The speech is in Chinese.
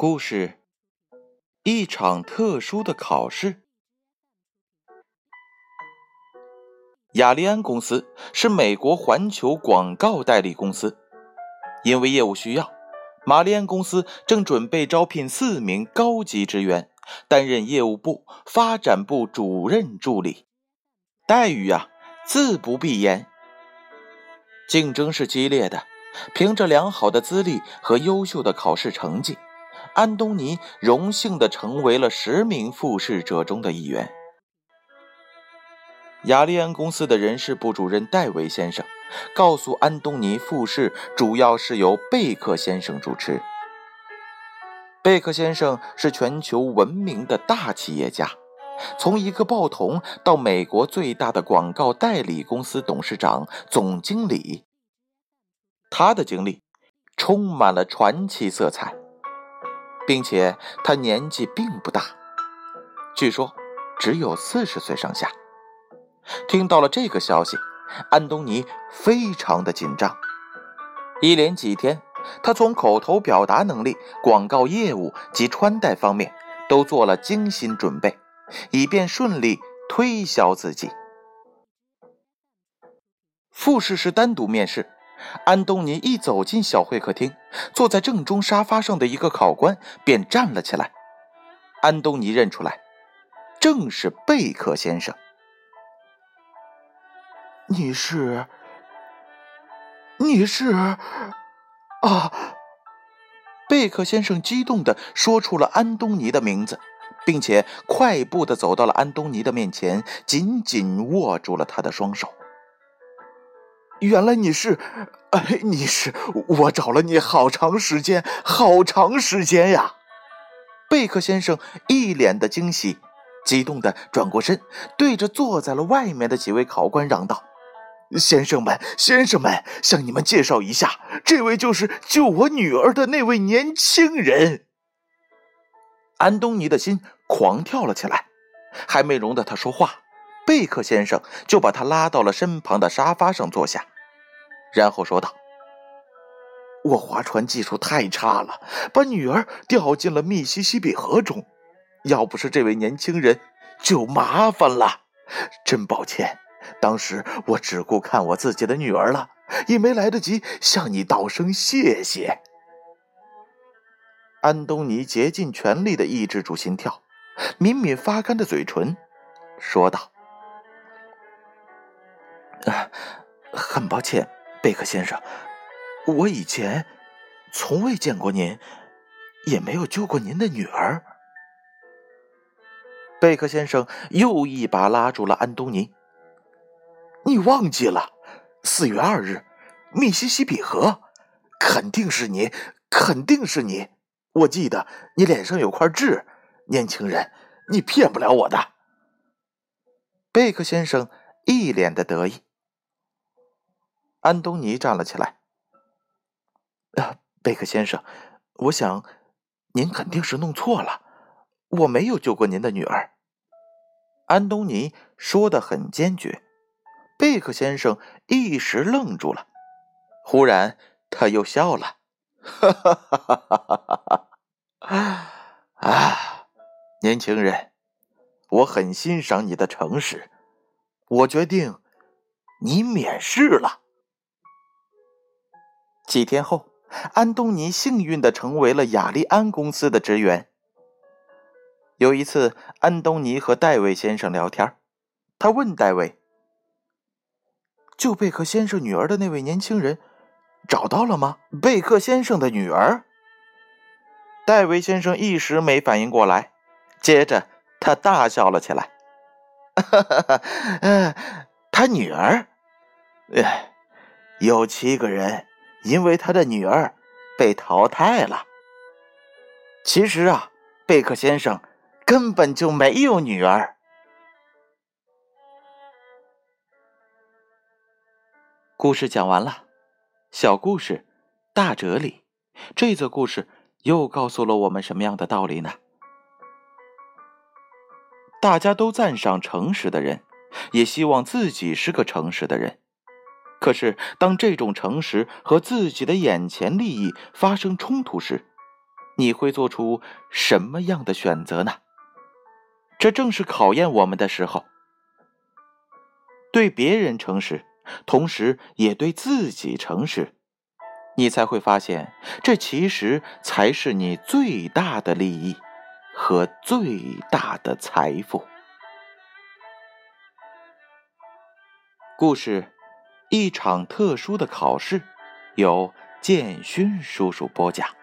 故事：一场特殊的考试。雅利安公司是美国环球广告代理公司，因为业务需要，玛丽安公司正准备招聘四名高级职员，担任业务部发展部主任助理，待遇啊，自不必言。竞争是激烈的，凭着良好的资历和优秀的考试成绩，安东尼荣幸的成为了十名复试者中的一员。雅利安公司的人事部主任戴维先生告诉安东尼，复试主要是由贝克先生主持。贝克先生是全球闻名的大企业家，从一个报童到美国最大的广告代理公司董事长、总经理。他的经历充满了传奇色彩，并且他年纪并不大，据说只有四十岁上下。听到了这个消息，安东尼非常的紧张。一连几天，他从口头表达能力、广告业务及穿戴方面都做了精心准备，以便顺利推销自己。复试是单独面试，安东尼一走进小会客厅，坐在正中沙发上的一个考官便站了起来。安东尼认出来，正是贝克先生。你是？你是？啊！贝克先生激动地说出了安东尼的名字，并且快步地走到了安东尼的面前，紧紧握住了他的双手。原来你是，哎，你是！我找了你好长时间，好长时间呀！贝克先生一脸的惊喜，激动的转过身，对着坐在了外面的几位考官嚷道。先生们，先生们，向你们介绍一下，这位就是救我女儿的那位年轻人。安东尼的心狂跳了起来，还没容得他说话，贝克先生就把他拉到了身旁的沙发上坐下，然后说道：“我划船技术太差了，把女儿掉进了密西西比河中，要不是这位年轻人，就麻烦了，真抱歉。”当时我只顾看我自己的女儿了，也没来得及向你道声谢谢。安东尼竭尽全力的抑制住心跳，抿抿发干的嘴唇，说道：“啊，很抱歉，贝克先生，我以前从未见过您，也没有救过您的女儿。”贝克先生又一把拉住了安东尼。你忘记了，四月二日，密西西比河，肯定是你，肯定是你。我记得你脸上有块痣，年轻人，你骗不了我的。贝克先生一脸的得意。安东尼站了起来。啊，贝克先生，我想您肯定是弄错了，我没有救过您的女儿。安东尼说的很坚决。贝克先生一时愣住了，忽然他又笑了，哈哈哈哈哈哈！啊，年轻人，我很欣赏你的诚实，我决定你免试了。几天后，安东尼幸运的成为了雅利安公司的职员。有一次，安东尼和戴维先生聊天，他问戴维。救贝克先生女儿的那位年轻人，找到了吗？贝克先生的女儿。戴维先生一时没反应过来，接着他大笑了起来。哈哈哈！嗯，他女儿，哎，有七个人因为他的女儿被淘汰了。其实啊，贝克先生根本就没有女儿。故事讲完了，小故事，大哲理。这则故事又告诉了我们什么样的道理呢？大家都赞赏诚实的人，也希望自己是个诚实的人。可是，当这种诚实和自己的眼前利益发生冲突时，你会做出什么样的选择呢？这正是考验我们的时候。对别人诚实，同时也对自己诚实，你才会发现，这其实才是你最大的利益和最大的财富。故事：一场特殊的考试，由建勋叔叔播讲。